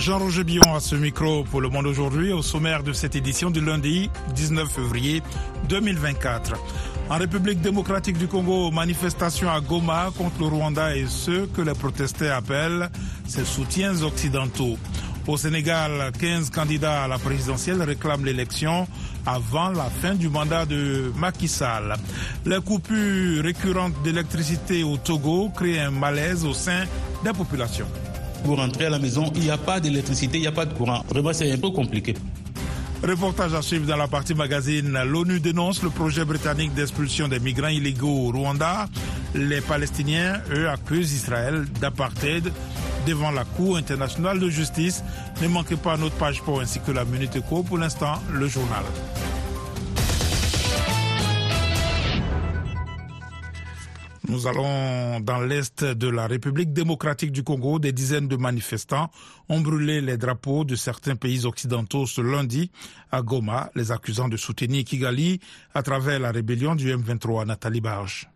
Jean-Roger Billon à ce micro pour Le Monde aujourd'hui, au sommaire de cette édition du lundi 19 février 2024. En République démocratique du Congo, manifestation à Goma contre le Rwanda et ceux que les protestants appellent ses soutiens occidentaux. Au Sénégal, 15 candidats à la présidentielle réclament l'élection avant la fin du mandat de Macky Sall. Les coupures récurrentes d'électricité au Togo créent un malaise au sein des populations. Pour rentrer à la maison, il n'y a pas d'électricité, il n'y a pas de courant. Vraiment, c'est un peu compliqué. Reportage à suivre dans la partie magazine. L'ONU dénonce le projet britannique d'expulsion des migrants illégaux au Rwanda. Les Palestiniens, eux, accusent Israël d'apartheid devant la Cour internationale de justice. Ne manquez pas notre page pour ainsi que la Minute Éco. Pour l'instant, le journal. Nous allons dans l'est de la République démocratique du Congo. Des dizaines de manifestants ont brûlé les drapeaux de certains pays occidentaux ce lundi à Goma, les accusant de soutenir Kigali à travers la rébellion du M23 Nathalie Barge.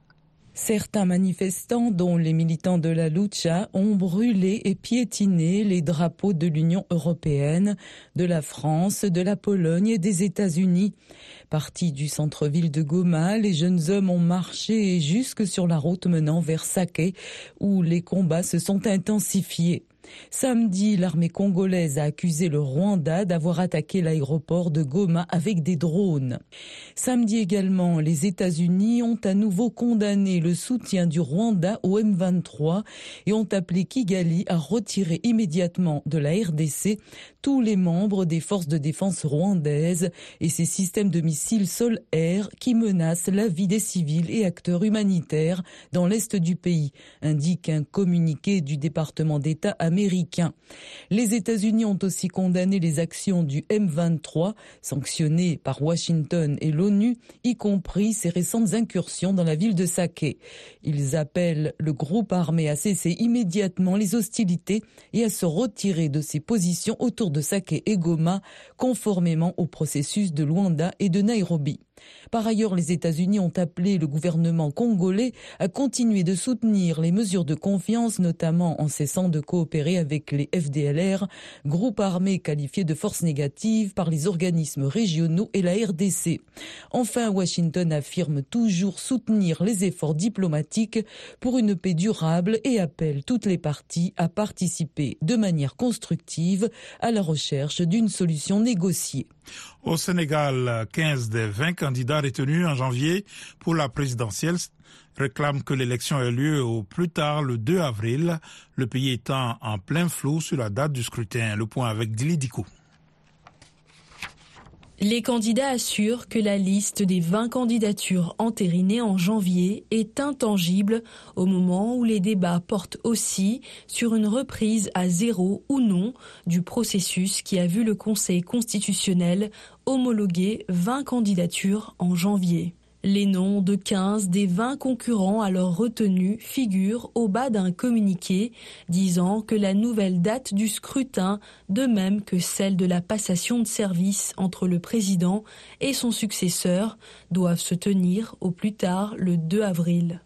Certains manifestants, dont les militants de la Lucha, ont brûlé et piétiné les drapeaux de l'Union européenne, de la France, de la Pologne et des États-Unis. Partis du centre-ville de Goma, les jeunes hommes ont marché jusque sur la route menant vers Sake, où les combats se sont intensifiés. Samedi, l'armée congolaise a accusé le Rwanda d'avoir attaqué l'aéroport de Goma avec des drones. Samedi également, les États-Unis ont à nouveau condamné le soutien du Rwanda au M23 et ont appelé Kigali à retirer immédiatement de la RDC tous les membres des forces de défense rwandaises et ses systèmes de missiles sol-air qui menacent la vie des civils et acteurs humanitaires dans l'est du pays, indique un communiqué du département d'État américain. Les États-Unis ont aussi condamné les actions du M23, sanctionnées par Washington et l'ONU, y compris ses récentes incursions dans la ville de Sake. Ils appellent le groupe armé à cesser immédiatement les hostilités et à se retirer de ses positions autour de Sake et Goma, conformément au processus de Luanda et de Nairobi. Par ailleurs, les États-Unis ont appelé le gouvernement congolais à continuer de soutenir les mesures de confiance, notamment en cessant de coopérer avec les FDLR, groupe armé qualifié de force négative par les organismes régionaux et la RDC. Enfin, Washington affirme toujours soutenir les efforts diplomatiques pour une paix durable et appelle toutes les parties à participer de manière constructive à la recherche d'une solution négociée. Au Sénégal, 15 des 20 candidats retenus en janvier pour la présidentielle réclament que l'élection ait lieu au plus tard le 2 avril, le pays étant en plein flou sur la date du scrutin. Le point avec Dili Dikou. Les candidats assurent que la liste des 20 candidatures entérinées en janvier est intangible au moment où les débats portent aussi sur une reprise à zéro ou non du processus qui a vu le Conseil constitutionnel homologuer 20 candidatures en janvier. Les noms de 15 des 20 concurrents alors retenus figurent au bas d'un communiqué disant que la nouvelle date du scrutin, de même que celle de la passation de service entre le président et son successeur, doivent se tenir au plus tard le 2 avril.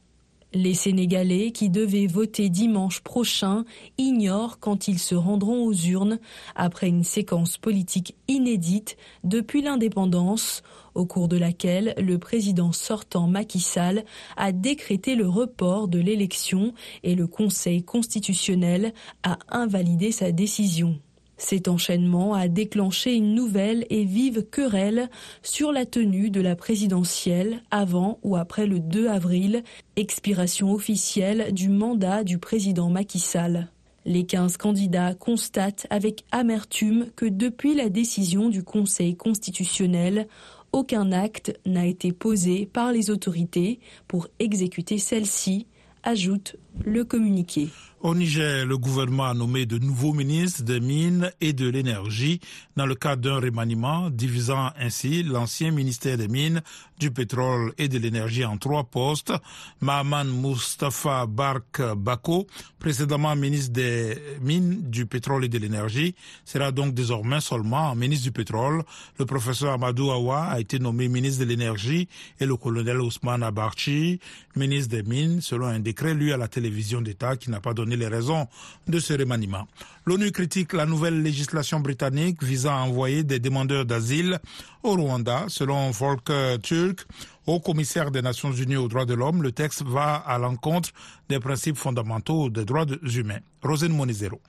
Les Sénégalais qui devaient voter dimanche prochain ignorent quand ils se rendront aux urnes après une séquence politique inédite depuis l'indépendance au cours de laquelle le président sortant Macky Sall a décrété le report de l'élection et le Conseil constitutionnel a invalidé sa décision. Cet enchaînement a déclenché une nouvelle et vive querelle sur la tenue de la présidentielle avant ou après le 2 avril, expiration officielle du mandat du président Macky Sall. Les 15 candidats constatent avec amertume que depuis la décision du Conseil constitutionnel, aucun acte n'a été posé par les autorités pour exécuter celle-ci, ajoute le communiqué. Au Niger, le gouvernement a nommé de nouveaux ministres des Mines et de l'Énergie dans le cadre d'un remaniement, divisant ainsi l'ancien ministère des Mines, du Pétrole et de l'Énergie en trois postes. Mahaman Mustafa Bark Bako, précédemment ministre des Mines, du Pétrole et de l'Énergie, sera donc désormais seulement ministre du Pétrole. Le professeur Amadou Awa a été nommé ministre de l'Énergie et le colonel Ousmane Abarchi, ministre des Mines, selon un décret lu à la télévision d'État qui n'a pas donné les raisons de ce remaniement. L'ONU critique la nouvelle législation britannique visant à envoyer des demandeurs d'asile au Rwanda. Selon Volker Turk, haut commissaire des Nations Unies aux droits de l'homme, le texte va à l'encontre des principes fondamentaux des droits humains. Rosine Monizero.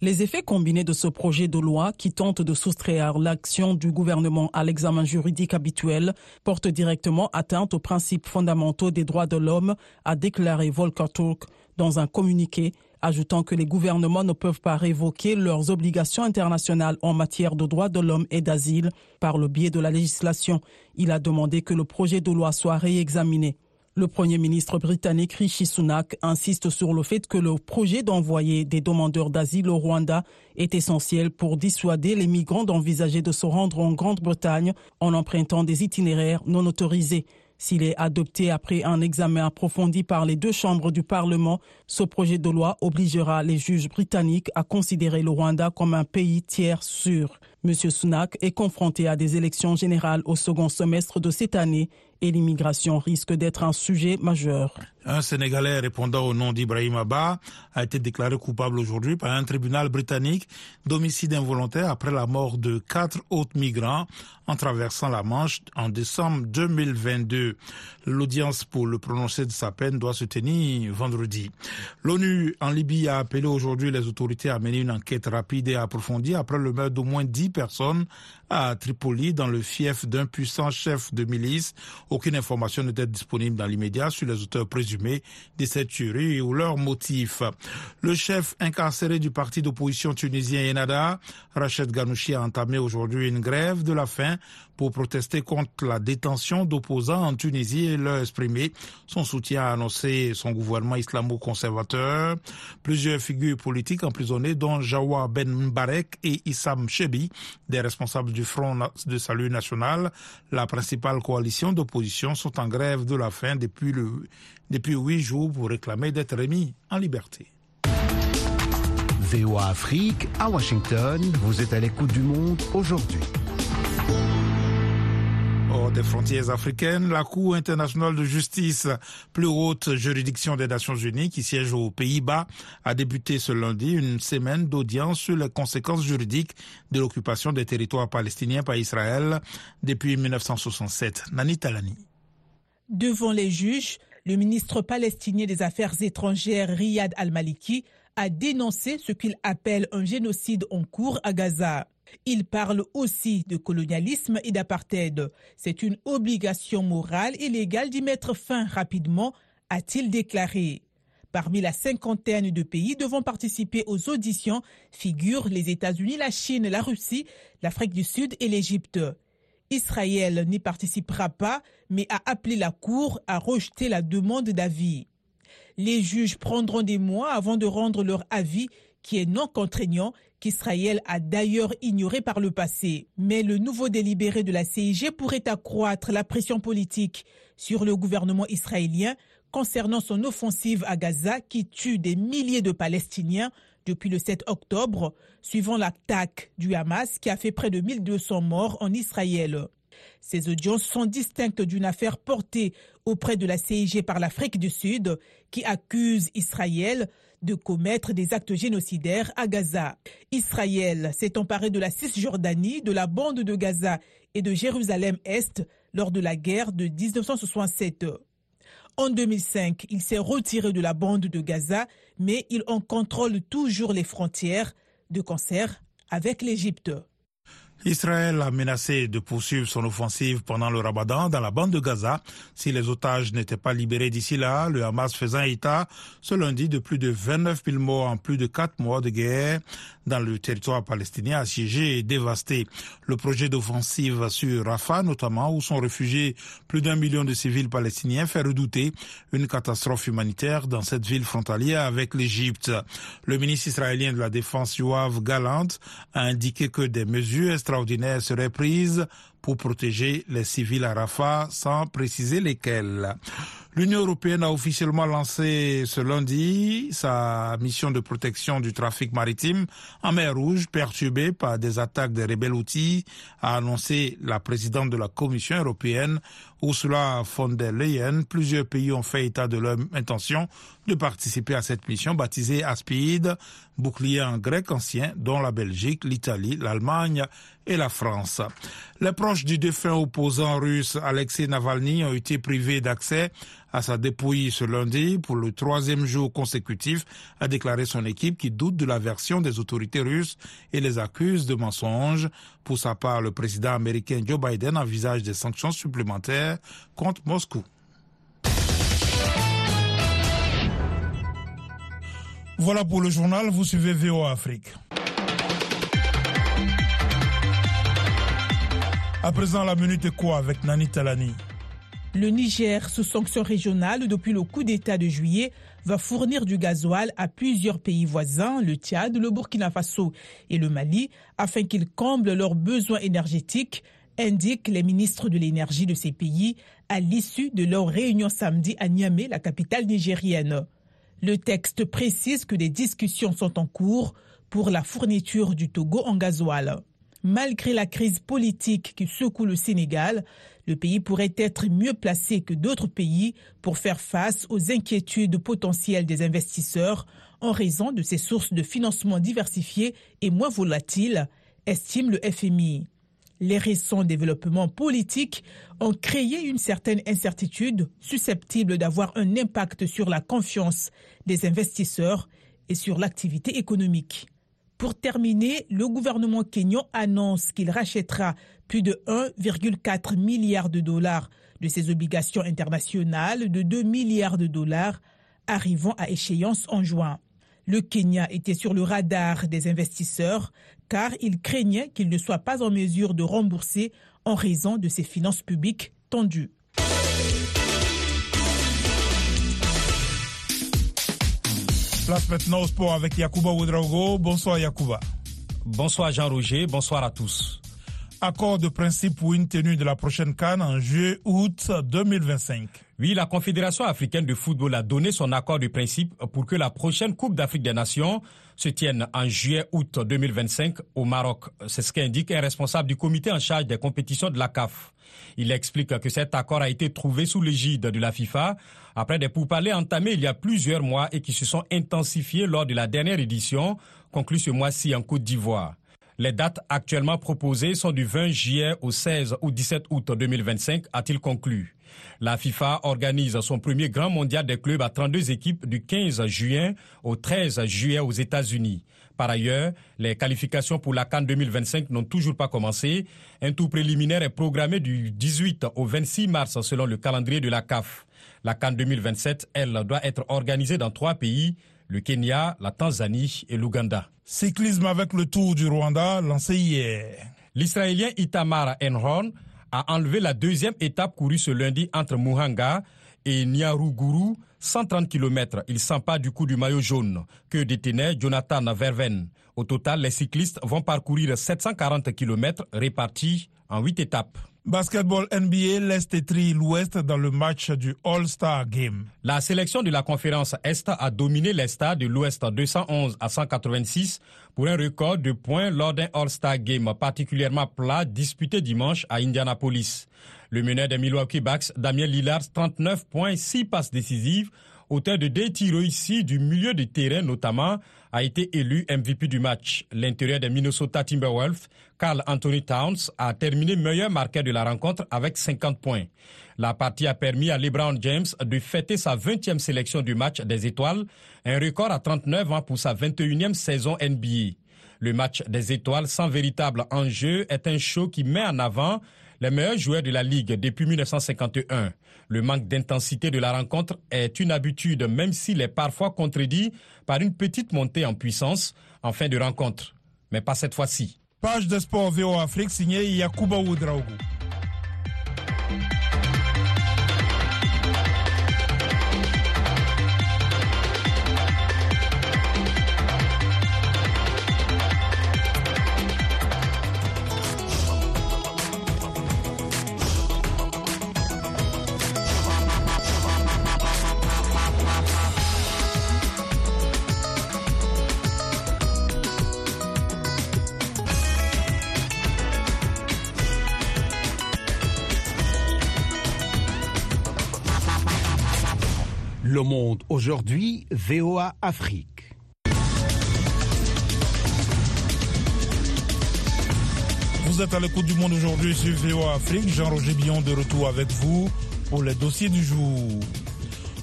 Les effets combinés de ce projet de loi qui tente de soustraire l'action du gouvernement à l'examen juridique habituel portent directement atteinte aux principes fondamentaux des droits de l'homme, a déclaré Volker Turk dans un communiqué ajoutant que les gouvernements ne peuvent pas révoquer leurs obligations internationales en matière de droits de l'homme et d'asile par le biais de la législation. Il a demandé que le projet de loi soit réexaminé. Le Premier ministre britannique Rishi Sunak insiste sur le fait que le projet d'envoyer des demandeurs d'asile au Rwanda est essentiel pour dissuader les migrants d'envisager de se rendre en Grande-Bretagne en empruntant des itinéraires non autorisés. S'il est adopté après un examen approfondi par les deux chambres du Parlement, ce projet de loi obligera les juges britanniques à considérer le Rwanda comme un pays tiers sûr. M. Sunak est confronté à des élections générales au second semestre de cette année et l'immigration risque d'être un sujet majeur. Un Sénégalais répondant au nom d'Ibrahim Abba a été déclaré coupable aujourd'hui par un tribunal britannique d'homicide involontaire après la mort de quatre autres migrants en traversant la Manche en décembre 2022. L'audience pour le prononcer de sa peine doit se tenir vendredi. L'ONU en Libye a appelé aujourd'hui les autorités à mener une enquête rapide et approfondie après le meurtre d'au moins dix personnes à Tripoli dans le fief d'un puissant chef de milice. Aucune information n'était disponible dans l'immédiat sur les auteurs présumés de cette tuerie ou leurs motifs. Le chef incarcéré du parti d'opposition tunisien Enada, Rachid Ghanouchi, a entamé aujourd'hui une grève de la faim pour protester contre la détention d'opposants en Tunisie et leur exprimer son soutien à annoncer son gouvernement islamo-conservateur. Plusieurs figures politiques emprisonnées, dont Jawa Ben Mbarek et Issam Chebi, des responsables du Front de Salut National, la principale coalition d'opposition, sont en grève de la faim depuis, le, depuis huit jours pour réclamer d'être remis en liberté. VOA Afrique, à Washington, vous êtes à l'écoute du monde aujourd'hui des frontières africaines, la Cour internationale de justice, plus haute juridiction des Nations Unies qui siège aux Pays-Bas, a débuté ce lundi une semaine d'audience sur les conséquences juridiques de l'occupation des territoires palestiniens par Israël depuis 1967. Nani Talani. Devant les juges, le ministre palestinien des Affaires étrangères Riyad al-Maliki a dénoncé ce qu'il appelle un génocide en cours à Gaza. Il parle aussi de colonialisme et d'apartheid. C'est une obligation morale et légale d'y mettre fin rapidement, a-t-il déclaré. Parmi la cinquantaine de pays devant participer aux auditions figurent les États-Unis, la Chine, la Russie, l'Afrique du Sud et l'Égypte. Israël n'y participera pas, mais a appelé la Cour à rejeter la demande d'avis. Les juges prendront des mois avant de rendre leur avis, qui est non contraignant qu'Israël a d'ailleurs ignoré par le passé. Mais le nouveau délibéré de la CIG pourrait accroître la pression politique sur le gouvernement israélien concernant son offensive à Gaza qui tue des milliers de Palestiniens depuis le 7 octobre, suivant l'attaque du Hamas qui a fait près de 1200 morts en Israël. Ces audiences sont distinctes d'une affaire portée auprès de la CIG par l'Afrique du Sud qui accuse Israël de commettre des actes génocidaires à Gaza. Israël s'est emparé de la Cisjordanie, de la bande de Gaza et de Jérusalem-Est lors de la guerre de 1967. En 2005, il s'est retiré de la bande de Gaza, mais il en contrôle toujours les frontières, de concert avec l'Égypte. Israël a menacé de poursuivre son offensive pendant le ramadan dans la bande de Gaza si les otages n'étaient pas libérés d'ici là, le Hamas faisant état ce lundi de plus de 29 000 morts en plus de 4 mois de guerre dans le territoire palestinien assiégé et dévasté. Le projet d'offensive sur Rafah notamment, où sont réfugiés plus d'un million de civils palestiniens, fait redouter une catastrophe humanitaire dans cette ville frontalière avec l'Égypte. Le ministre israélien de la Défense Yoav Galant a indiqué que des mesures extraordinaires seraient prises pour protéger les civils à Rafah sans préciser lesquelles. L'Union européenne a officiellement lancé ce lundi sa mission de protection du trafic maritime en mer Rouge perturbée par des attaques des rebelles outils, a annoncé la présidente de la Commission européenne Ursula von der Leyen, plusieurs pays ont fait état de leur intention de participer à cette mission baptisée Aspide, bouclier en grec ancien, dont la Belgique, l'Italie, l'Allemagne et la France. Les proches du défunt opposant russe Alexei Navalny ont été privés d'accès à sa dépouille ce lundi pour le troisième jour consécutif, a déclaré son équipe qui doute de la version des autorités russes et les accuse de mensonges. Pour sa part, le président américain Joe Biden envisage des sanctions supplémentaires contre Moscou. Voilà pour le journal, vous suivez VO Afrique. À présent, la minute quoi avec Nani Talani Le Niger, sous sanction régionale depuis le coup d'État de juillet, va fournir du gasoil à plusieurs pays voisins, le Tchad, le Burkina Faso et le Mali, afin qu'ils comblent leurs besoins énergétiques, indiquent les ministres de l'énergie de ces pays à l'issue de leur réunion samedi à Niamey, la capitale nigérienne. Le texte précise que des discussions sont en cours pour la fourniture du Togo en gasoil. Malgré la crise politique qui secoue le Sénégal, le pays pourrait être mieux placé que d'autres pays pour faire face aux inquiétudes potentielles des investisseurs en raison de ses sources de financement diversifiées et moins volatiles, estime le FMI. Les récents développements politiques ont créé une certaine incertitude susceptible d'avoir un impact sur la confiance des investisseurs et sur l'activité économique. Pour terminer, le gouvernement kényan annonce qu'il rachètera plus de 1,4 milliard de dollars de ses obligations internationales de 2 milliards de dollars arrivant à échéance en juin. Le Kenya était sur le radar des investisseurs car il craignait qu'il ne soit pas en mesure de rembourser en raison de ses finances publiques tendues. Place maintenant au sport avec Yakuba Ouedraogo. Bonsoir Yakuba. Bonsoir Jean-Roger, bonsoir à tous. Accord de principe pour une tenue de la prochaine Cannes en juillet-août 2025. Oui, la Confédération africaine de football a donné son accord de principe pour que la prochaine Coupe d'Afrique des Nations se tienne en juillet-août 2025 au Maroc. C'est ce qu'indique un responsable du comité en charge des compétitions de la CAF. Il explique que cet accord a été trouvé sous l'égide de la FIFA après des pourparlers entamés il y a plusieurs mois et qui se sont intensifiés lors de la dernière édition conclue ce mois-ci en Côte d'Ivoire. Les dates actuellement proposées sont du 20 juillet au 16 ou 17 août 2025, a-t-il conclu. La FIFA organise son premier grand mondial des clubs à 32 équipes du 15 juin au 13 juillet aux États-Unis. Par ailleurs, les qualifications pour la Cannes 2025 n'ont toujours pas commencé. Un tour préliminaire est programmé du 18 au 26 mars selon le calendrier de la CAF. La Cannes 2027, elle, doit être organisée dans trois pays, le Kenya, la Tanzanie et l'Ouganda. Cyclisme avec le Tour du Rwanda lancé hier. L'Israélien Itamar Enron a enlevé la deuxième étape courue ce lundi entre Muhanga et Nyaruguru, 130 km. Il s'empare du coup du maillot jaune que détenait Jonathan Verven. Au total, les cyclistes vont parcourir 740 km répartis en 8 étapes. Basketball NBA, l'Est étrit l'Ouest dans le match du All-Star Game. La sélection de la conférence Est a dominé l'Est de l'Ouest 211 à 186 pour un record de points lors d'un All-Star Game particulièrement plat disputé dimanche à Indianapolis. Le meneur des Milwaukee Bucks, Damien Lillard, 39 points, 6 passes décisives, auteur de deux tirs réussis du milieu de terrain notamment, a été élu MVP du match. L'intérieur des Minnesota Timberwolves, Carl Anthony Towns, a terminé meilleur marqueur de la rencontre avec 50 points. La partie a permis à LeBron James de fêter sa 20e sélection du match des étoiles, un record à 39 ans pour sa 21e saison NBA. Le match des étoiles sans véritable enjeu est un show qui met en avant les meilleurs joueurs de la Ligue depuis 1951. Le manque d'intensité de la rencontre est une habitude, même s'il est parfois contredit par une petite montée en puissance en fin de rencontre. Mais pas cette fois-ci. Page de sport VO Afrique signée Yakuba Oudraogo. Le Monde aujourd'hui, VOA Afrique. Vous êtes à l'écoute du monde aujourd'hui sur VOA Afrique. Jean-Roger Billon de retour avec vous pour les dossiers du jour.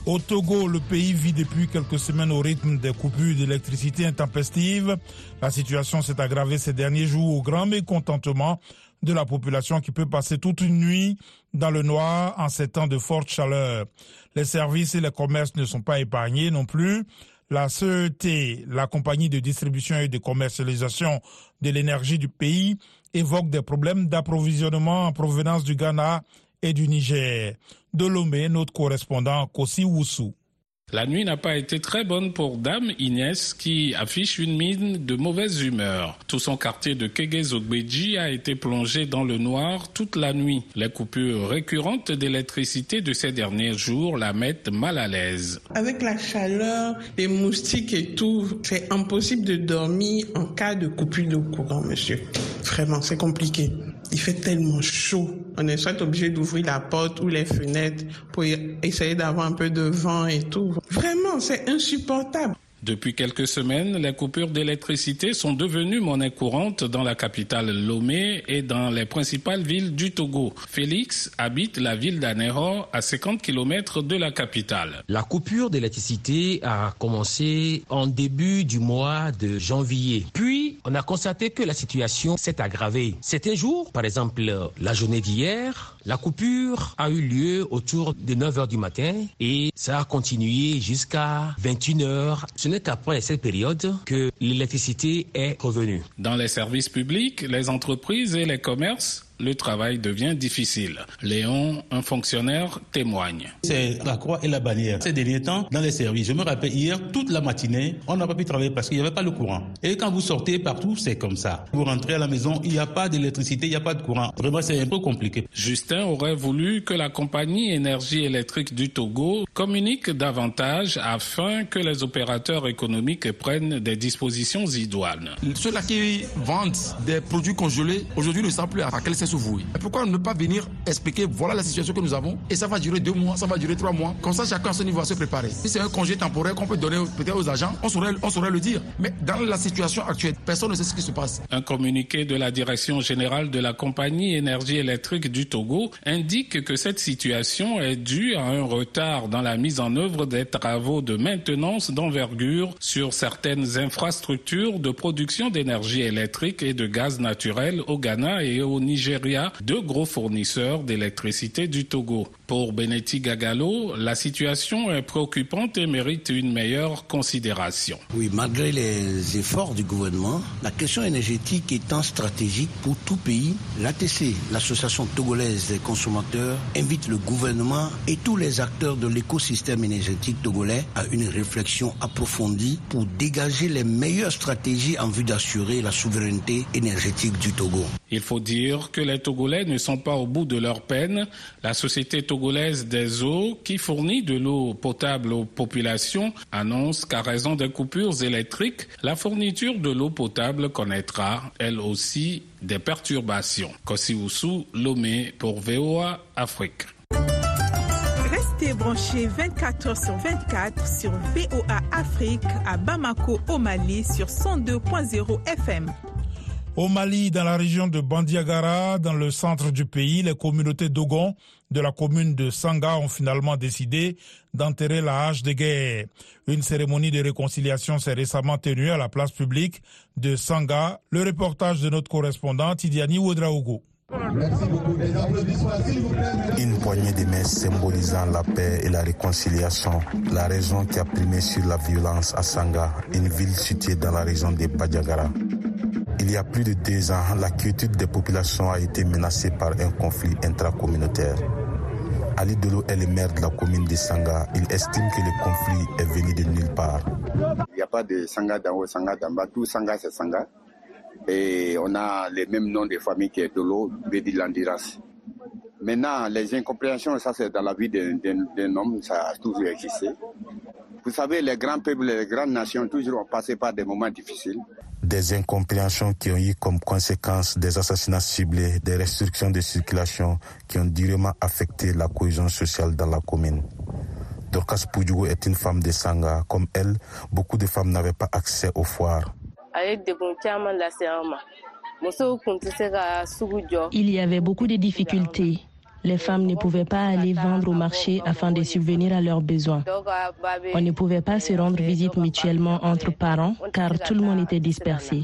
Au Togo, le pays vit depuis quelques semaines au rythme des coupures d'électricité intempestives. La situation s'est aggravée ces derniers jours au grand mécontentement de la population qui peut passer toute une nuit dans le noir en ces temps de forte chaleur. Les services et les commerces ne sont pas épargnés non plus. La CET, la compagnie de distribution et de commercialisation de l'énergie du pays, évoque des problèmes d'approvisionnement en provenance du Ghana et du Niger. De Lomé, notre correspondant Kossi Woussou. La nuit n'a pas été très bonne pour Dame Inès qui affiche une mine de mauvaise humeur. Tout son quartier de Kegezogbeji a été plongé dans le noir toute la nuit. Les coupures récurrentes d'électricité de ces derniers jours la mettent mal à l'aise. Avec la chaleur, les moustiques et tout, c'est impossible de dormir en cas de coupure de courant, monsieur. Vraiment, c'est compliqué. Il fait tellement chaud. On est soit obligé d'ouvrir la porte ou les fenêtres pour essayer d'avoir un peu de vent et tout. Vraiment, c'est insupportable. Depuis quelques semaines, les coupures d'électricité sont devenues monnaie courante dans la capitale Lomé et dans les principales villes du Togo. Félix habite la ville d'Anéro à 50 km de la capitale. La coupure d'électricité a commencé en début du mois de janvier. Puis, on a constaté que la situation s'est aggravée. C'était jour, par exemple la journée d'hier, la coupure a eu lieu autour de 9 h du matin et ça a continué jusqu'à 21 h. Ce n'est qu'après cette période que l'électricité est revenue. Dans les services publics, les entreprises et les commerces, le travail devient difficile. Léon, un fonctionnaire, témoigne. C'est la croix et la bannière. Ces derniers temps, dans les services, je me rappelle hier, toute la matinée, on n'a pas pu travailler parce qu'il n'y avait pas le courant. Et quand vous sortez partout, c'est comme ça. Vous rentrez à la maison, il n'y a pas d'électricité, il n'y a pas de courant. Vraiment, c'est un peu compliqué. Justin aurait voulu que la compagnie énergie électrique du Togo communique davantage afin que les opérateurs économiques prennent des dispositions idoines. Ceux-là qui vendent des produits congelés, aujourd'hui ne savent plus à quelle pourquoi ne pas venir expliquer voilà la situation que nous avons et ça va durer deux mois, ça va durer trois mois. Comme ça, chacun à son niveau va se préparer. Si c'est un congé temporaire qu'on peut donner peut-être aux agents, on saurait, on saurait le dire. Mais dans la situation actuelle, personne ne sait ce qui se passe. Un communiqué de la direction générale de la compagnie énergie électrique du Togo indique que cette situation est due à un retard dans la mise en œuvre des travaux de maintenance d'envergure sur certaines infrastructures de production d'énergie électrique et de gaz naturel au Ghana et au Niger deux gros fournisseurs d'électricité du Togo. Pour Benetti Gagalo, la situation est préoccupante et mérite une meilleure considération. Oui, malgré les efforts du gouvernement, la question énergétique étant stratégique pour tout pays, l'ATC, l'Association togolaise des consommateurs, invite le gouvernement et tous les acteurs de l'écosystème énergétique togolais à une réflexion approfondie pour dégager les meilleures stratégies en vue d'assurer la souveraineté énergétique du Togo. Il faut dire que les Togolais ne sont pas au bout de leur peine. La société togolaise des eaux, qui fournit de l'eau potable aux populations, annonce qu'à raison des coupures électriques, la fourniture de l'eau potable connaîtra, elle aussi, des perturbations. Kossi Lomé pour VOA Afrique. Restez branchés 24 heures sur 24 sur VOA Afrique à Bamako, au Mali, sur 102.0 FM. Au Mali, dans la région de Bandiagara, dans le centre du pays, les communautés Dogon de la commune de Sanga ont finalement décidé d'enterrer la hache de guerre. Une cérémonie de réconciliation s'est récemment tenue à la place publique de Sanga. Le reportage de notre correspondant Tidiani Ouedraogo. Une poignée de mains symbolisant la paix et la réconciliation, la raison qui a primé sur la violence à Sanga, une ville située dans la région de Badjagara. Il y a plus de deux ans, la quiétude des populations a été menacée par un conflit intracommunautaire. Ali Dolo est le maire de la commune de Sanga. Il estime que le conflit est venu de nulle part. Il n'y a pas de Sanga d'en haut, Sanga d'en bas. Tout Sanga, c'est Sanga. Et on a les mêmes noms de familles qui est Dolo, Bedi Landiras. Maintenant, les incompréhensions, ça c'est dans la vie d'un homme, ça a toujours existé. Vous savez, les grands peuples, les grandes nations, toujours ont passé par des moments difficiles des incompréhensions qui ont eu comme conséquence des assassinats ciblés, des restrictions de circulation qui ont durement affecté la cohésion sociale dans la commune. Dorcas Poudjougou est une femme de Sanga. Comme elle, beaucoup de femmes n'avaient pas accès aux foires. Il y avait beaucoup de difficultés. Les femmes ne pouvaient pas aller vendre au marché afin de subvenir à leurs besoins. On ne pouvait pas se rendre visite mutuellement entre parents car tout le monde était dispersé.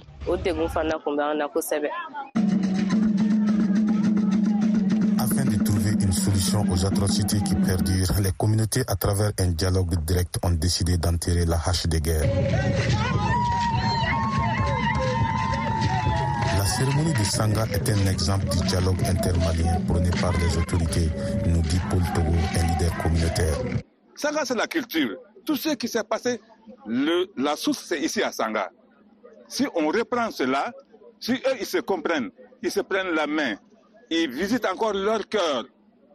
Afin de trouver une solution aux atrocités qui perdurent, les communautés, à travers un dialogue direct, ont décidé d'enterrer la hache de guerre. La cérémonie de Sanga est un exemple du dialogue intermalien prôné par les autorités, nous dit Paul Togo, un leader communautaire. Sanga, c'est la culture. Tout ce qui s'est passé, la source, c'est ici à Sanga. Si on reprend cela, si eux, ils se comprennent, ils se prennent la main, ils visitent encore leur cœur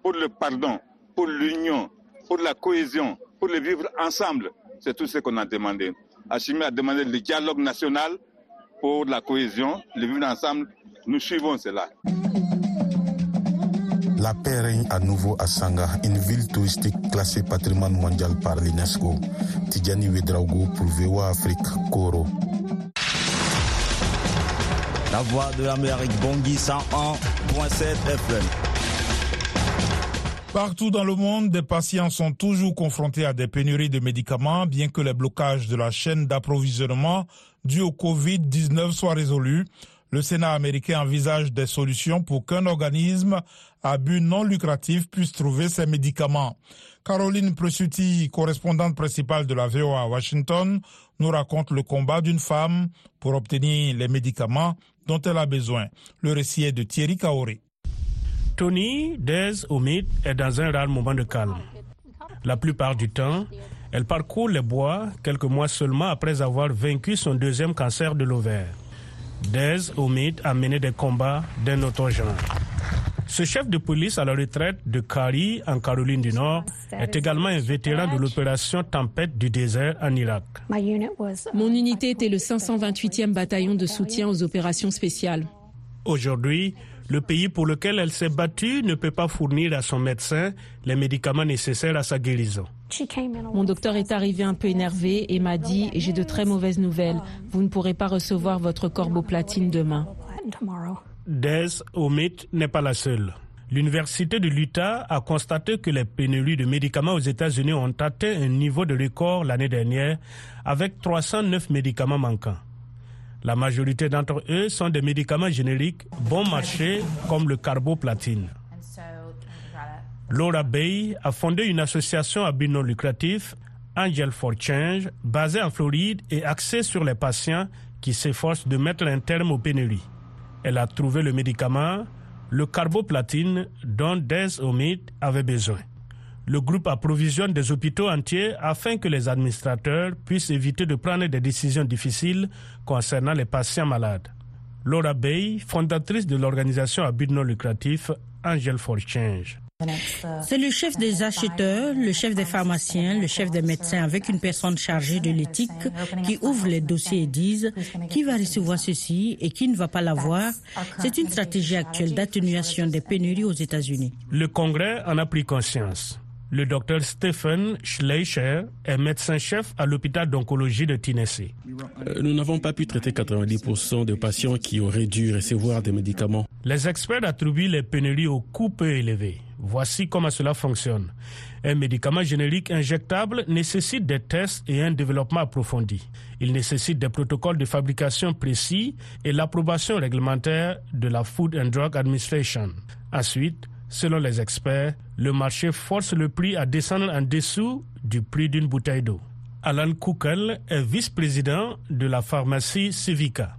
pour le pardon, pour l'union, pour la cohésion, pour le vivre ensemble, c'est tout ce qu'on a demandé. Hachimi a demandé le dialogue national pour la cohésion, le vivre ensemble. Nous suivons cela. La paix règne à nouveau à Sanga, une ville touristique classée patrimoine mondial par l'UNESCO. Tidjani Wedraogo pour VOA Afrique, Koro. La voix de l'Amérique, Bangui 101.7 FM. Partout dans le monde, des patients sont toujours confrontés à des pénuries de médicaments, bien que les blocages de la chaîne d'approvisionnement dus au Covid-19 soient résolus. Le Sénat américain envisage des solutions pour qu'un organisme à but non lucratif puisse trouver ces médicaments. Caroline Presutti, correspondante principale de la VOA à Washington, nous raconte le combat d'une femme pour obtenir les médicaments dont elle a besoin. Le récit est de Thierry Kaoré. Tony Dez Omid est dans un rare moment de calme. La plupart du temps, elle parcourt les bois quelques mois seulement après avoir vaincu son deuxième cancer de l'ovaire. Dez Omid a mené des combats d'un autre genre. Ce chef de police à la retraite de Kari, en Caroline du Nord, est également un vétéran de l'opération Tempête du désert en Irak. Mon unité était le 528e bataillon de soutien aux opérations spéciales. Aujourd'hui, le pays pour lequel elle s'est battue ne peut pas fournir à son médecin les médicaments nécessaires à sa guérison. Mon docteur est arrivé un peu énervé et m'a dit J'ai de très mauvaises nouvelles. Vous ne pourrez pas recevoir votre corboplatine demain. Des Omid n'est pas la seule. L'Université de l'Utah a constaté que les pénuries de médicaments aux États-Unis ont atteint un niveau de record l'année dernière avec 309 médicaments manquants. La majorité d'entre eux sont des médicaments génériques bon marché comme le carboplatine. Laura Bay a fondé une association à but non lucratif, Angel for Change, basée en Floride et axée sur les patients qui s'efforcent de mettre un terme aux pénuries. Elle a trouvé le médicament, le carboplatine, dont Des Omid avait besoin. Le groupe approvisionne des hôpitaux entiers afin que les administrateurs puissent éviter de prendre des décisions difficiles concernant les patients malades. Laura Bay, fondatrice de l'organisation à but non lucratif Angel for Change. C'est le chef des acheteurs, le chef des pharmaciens, le chef des médecins avec une personne chargée de l'éthique qui ouvre les dossiers et disent qui va recevoir ceci et qui ne va pas l'avoir. C'est une stratégie actuelle d'atténuation des pénuries aux États-Unis. Le Congrès en a pris conscience. Le docteur Stephen Schleicher est médecin-chef à l'hôpital d'oncologie de Tennessee. Euh, nous n'avons pas pu traiter 90% de patients qui auraient dû recevoir des médicaments. Les experts attribuent les pénuries au coût peu élevé. Voici comment cela fonctionne. Un médicament générique injectable nécessite des tests et un développement approfondi. Il nécessite des protocoles de fabrication précis et l'approbation réglementaire de la Food and Drug Administration. Ensuite, Selon les experts, le marché force le prix à descendre en dessous du prix d'une bouteille d'eau. Alan Kukel est vice-président de la pharmacie Civica.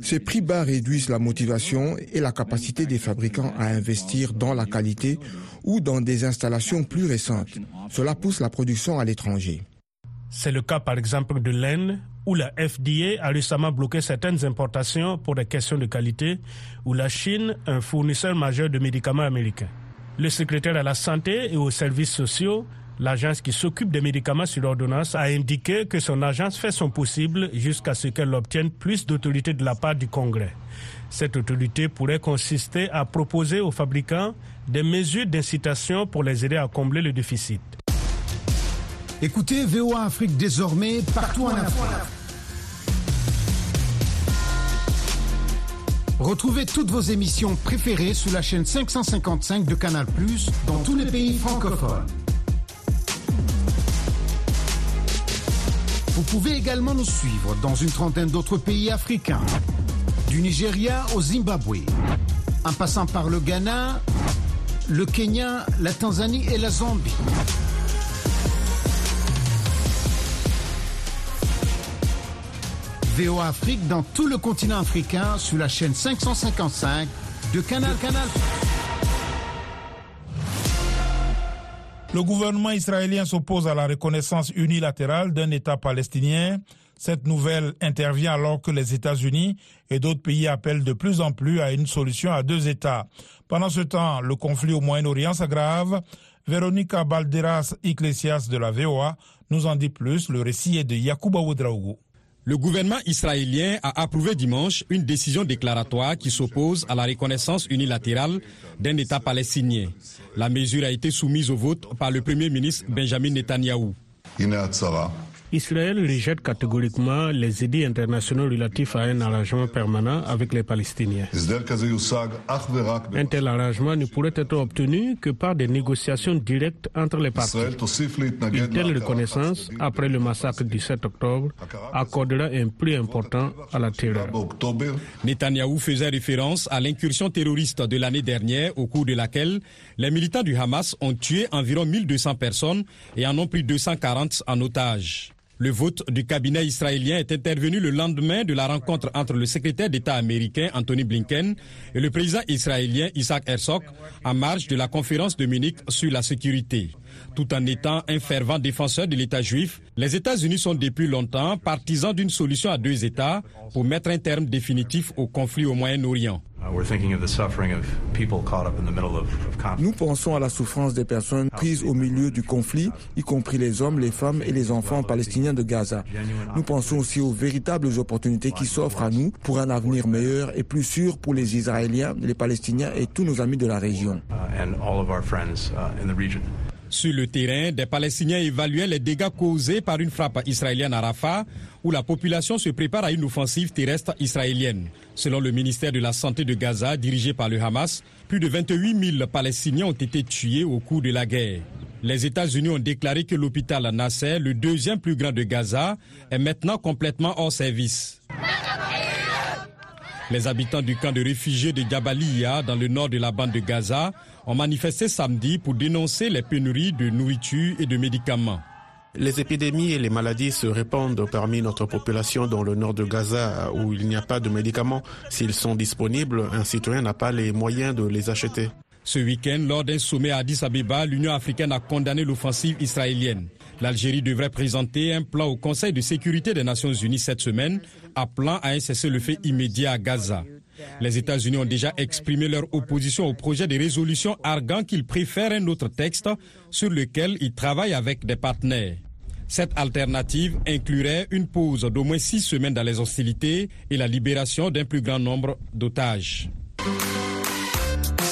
Ces prix bas réduisent la motivation et la capacité des fabricants à investir dans la qualité ou dans des installations plus récentes. Cela pousse la production à l'étranger. C'est le cas par exemple de laine, où la FDA a récemment bloqué certaines importations pour des questions de qualité, ou la Chine, un fournisseur majeur de médicaments américains. Le secrétaire à la santé et aux services sociaux, l'agence qui s'occupe des médicaments sur ordonnance, a indiqué que son agence fait son possible jusqu'à ce qu'elle obtienne plus d'autorité de la part du Congrès. Cette autorité pourrait consister à proposer aux fabricants des mesures d'incitation pour les aider à combler le déficit. Écoutez VOA Afrique désormais partout en Afrique. Retrouvez toutes vos émissions préférées sur la chaîne 555 de Canal Plus dans tous les pays francophones. Vous pouvez également nous suivre dans une trentaine d'autres pays africains, du Nigeria au Zimbabwe, en passant par le Ghana, le Kenya, la Tanzanie et la Zambie. VOA Afrique dans tout le continent africain sur la chaîne 555 de Canal Canal. Le gouvernement israélien s'oppose à la reconnaissance unilatérale d'un État palestinien. Cette nouvelle intervient alors que les États-Unis et d'autres pays appellent de plus en plus à une solution à deux États. Pendant ce temps, le conflit au Moyen-Orient s'aggrave. Véronica Balderas Iglesias de la VOA nous en dit plus. Le récit est de Yacouba Ouedraogo. Le gouvernement israélien a approuvé dimanche une décision déclaratoire qui s'oppose à la reconnaissance unilatérale d'un État palestinien. La mesure a été soumise au vote par le Premier ministre Benjamin Netanyahou. Israël rejette catégoriquement les édits internationaux relatifs à un arrangement permanent avec les Palestiniens. Un tel arrangement ne pourrait être obtenu que par des négociations directes entre les parties. Une telle reconnaissance, après le massacre du 7 octobre, accordera un prix important à la terreur. Netanyahou faisait référence à l'incursion terroriste de l'année dernière au cours de laquelle les militants du Hamas ont tué environ 1200 personnes et en ont pris 240 en otage. Le vote du cabinet israélien est intervenu le lendemain de la rencontre entre le secrétaire d'État américain Anthony Blinken et le président israélien Isaac Herzog en marge de la conférence de Munich sur la sécurité. Tout en étant un fervent défenseur de l'État juif, les États-Unis sont depuis longtemps partisans d'une solution à deux États pour mettre un terme définitif au conflit au Moyen-Orient. Nous pensons à la souffrance des personnes prises au milieu du conflit, y compris les hommes, les femmes et les enfants palestiniens de Gaza. Nous pensons aussi aux véritables opportunités qui s'offrent à nous pour un avenir meilleur et plus sûr pour les Israéliens, les Palestiniens et tous nos amis de la région. Sur le terrain, des Palestiniens évaluaient les dégâts causés par une frappe israélienne à Rafah, où la population se prépare à une offensive terrestre israélienne. Selon le ministère de la Santé de Gaza, dirigé par le Hamas, plus de 28 000 Palestiniens ont été tués au cours de la guerre. Les États-Unis ont déclaré que l'hôpital Nasser, le deuxième plus grand de Gaza, est maintenant complètement hors service. Les habitants du camp de réfugiés de Jabalia, dans le nord de la bande de Gaza, ont manifesté samedi pour dénoncer les pénuries de nourriture et de médicaments. Les épidémies et les maladies se répandent parmi notre population dans le nord de Gaza où il n'y a pas de médicaments. S'ils sont disponibles, un citoyen n'a pas les moyens de les acheter. Ce week-end, lors d'un sommet à Addis Abeba, l'Union africaine a condamné l'offensive israélienne. L'Algérie devrait présenter un plan au Conseil de sécurité des Nations Unies cette semaine, appelant à un cessez-le-feu immédiat à Gaza. Les États-Unis ont déjà exprimé leur opposition au projet de résolution arguant qu'ils préfèrent un autre texte sur lequel ils travaillent avec des partenaires. Cette alternative inclurait une pause d'au moins six semaines dans les hostilités et la libération d'un plus grand nombre d'otages.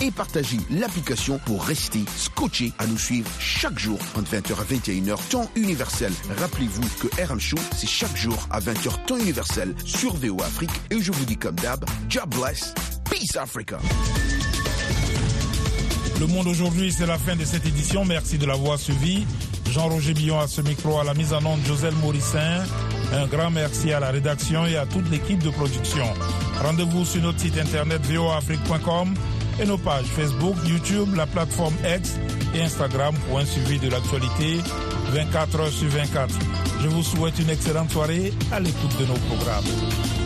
et partagez l'application pour rester scotché à nous suivre chaque jour entre 20h à 21h temps universel. Rappelez-vous que RM Show, c'est chaque jour à 20h temps universel sur VO Afrique. Et je vous dis comme d'hab, job bless, peace Africa. Le monde aujourd'hui, c'est la fin de cette édition. Merci de l'avoir suivi. Jean-Roger Billon à ce micro, à la mise en onde, Joselle Morissin. Un grand merci à la rédaction et à toute l'équipe de production. Rendez-vous sur notre site internet voafrique.com et nos pages Facebook, YouTube, la plateforme X et Instagram pour un suivi de l'actualité 24 heures sur 24. Je vous souhaite une excellente soirée à l'écoute de nos programmes.